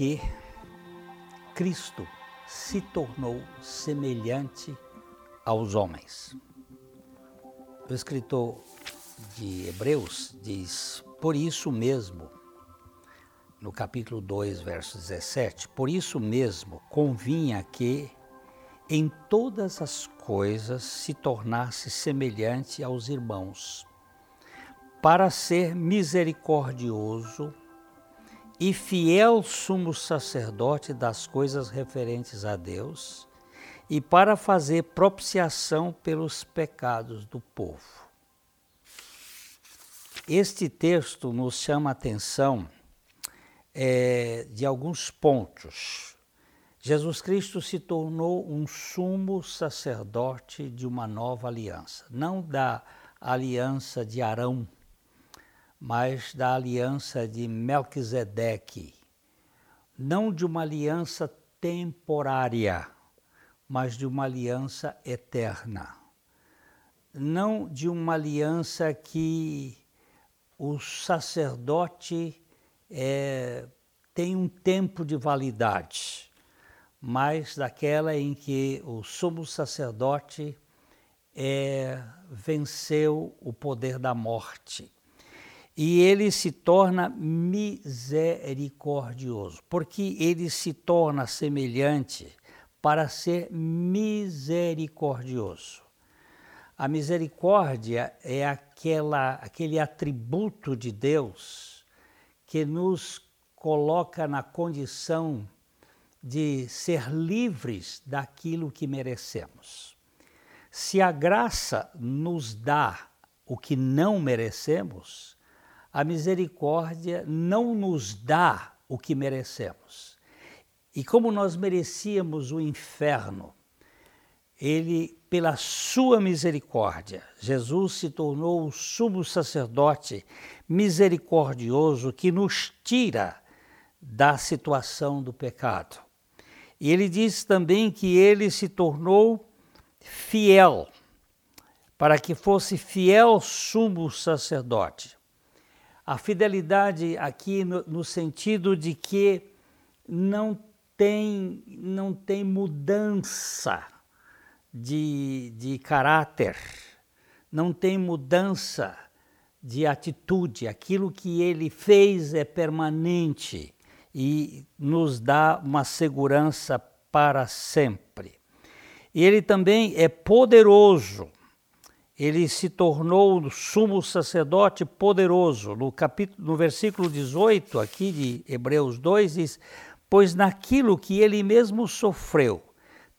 que Cristo se tornou semelhante aos homens. O escritor de Hebreus diz: Por isso mesmo, no capítulo 2, verso 17, por isso mesmo convinha que em todas as coisas se tornasse semelhante aos irmãos, para ser misericordioso e fiel sumo sacerdote das coisas referentes a Deus, e para fazer propiciação pelos pecados do povo. Este texto nos chama a atenção é, de alguns pontos. Jesus Cristo se tornou um sumo sacerdote de uma nova aliança, não da aliança de Arão, mas da aliança de Melquisedeque, não de uma aliança temporária, mas de uma aliança eterna, não de uma aliança que o sacerdote é, tem um tempo de validade, mas daquela em que o sumo sacerdote é, venceu o poder da morte. E ele se torna misericordioso, porque ele se torna semelhante para ser misericordioso. A misericórdia é aquela, aquele atributo de Deus que nos coloca na condição de ser livres daquilo que merecemos. Se a graça nos dá o que não merecemos, a misericórdia não nos dá o que merecemos. E como nós merecíamos o inferno, ele, pela sua misericórdia, Jesus se tornou o sumo sacerdote misericordioso que nos tira da situação do pecado. E ele diz também que ele se tornou fiel, para que fosse fiel sumo sacerdote. A fidelidade aqui no, no sentido de que não tem, não tem mudança de, de caráter, não tem mudança de atitude. Aquilo que ele fez é permanente e nos dá uma segurança para sempre. E ele também é poderoso. Ele se tornou sumo sacerdote poderoso. No capítulo no versículo 18 aqui de Hebreus 2 diz: "Pois naquilo que ele mesmo sofreu,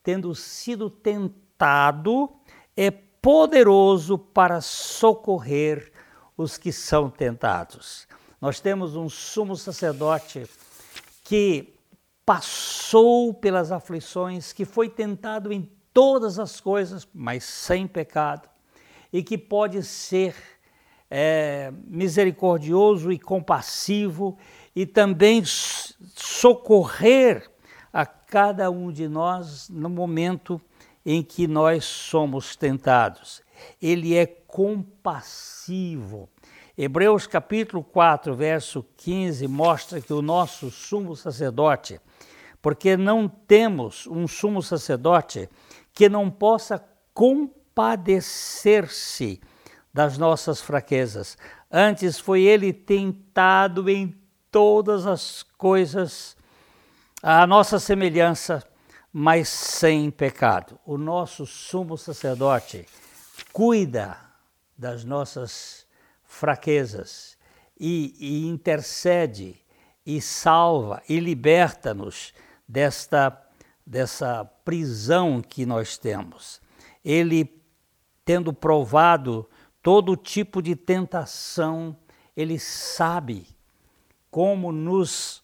tendo sido tentado, é poderoso para socorrer os que são tentados. Nós temos um sumo sacerdote que passou pelas aflições, que foi tentado em todas as coisas, mas sem pecado, e que pode ser é, misericordioso e compassivo e também socorrer a cada um de nós no momento em que nós somos tentados. Ele é compassivo. Hebreus capítulo 4, verso 15 mostra que o nosso sumo sacerdote, porque não temos um sumo sacerdote que não possa compadecer-se das nossas fraquezas. Antes foi ele tentado em todas as coisas a nossa semelhança, mas sem pecado. O nosso sumo sacerdote cuida das nossas fraquezas e, e intercede e salva e liberta-nos desta dessa prisão que nós temos. Ele tendo provado todo tipo de tentação, ele sabe como nos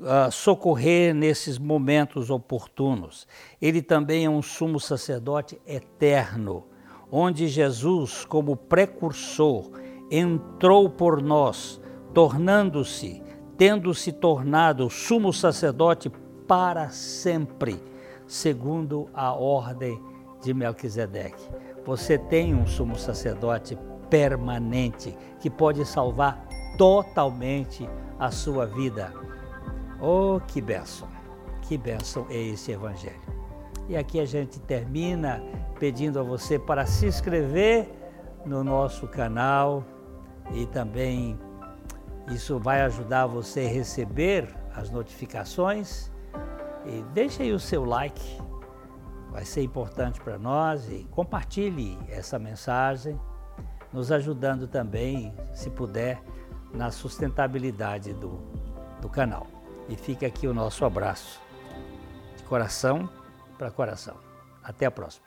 uh, socorrer nesses momentos oportunos. Ele também é um sumo sacerdote eterno, onde Jesus, como precursor, entrou por nós, tornando-se, tendo se tornado sumo sacerdote para sempre, segundo a ordem de Melquisedeque. Você tem um sumo sacerdote permanente que pode salvar totalmente a sua vida Oh, que bênção! Que bênção é esse Evangelho. E aqui a gente termina pedindo a você para se inscrever no nosso canal e também isso vai ajudar você a receber as notificações. E deixe aí o seu like, vai ser importante para nós e compartilhe essa mensagem, nos ajudando também, se puder, na sustentabilidade do, do canal. E fica aqui o nosso abraço, de coração para coração. Até a próxima.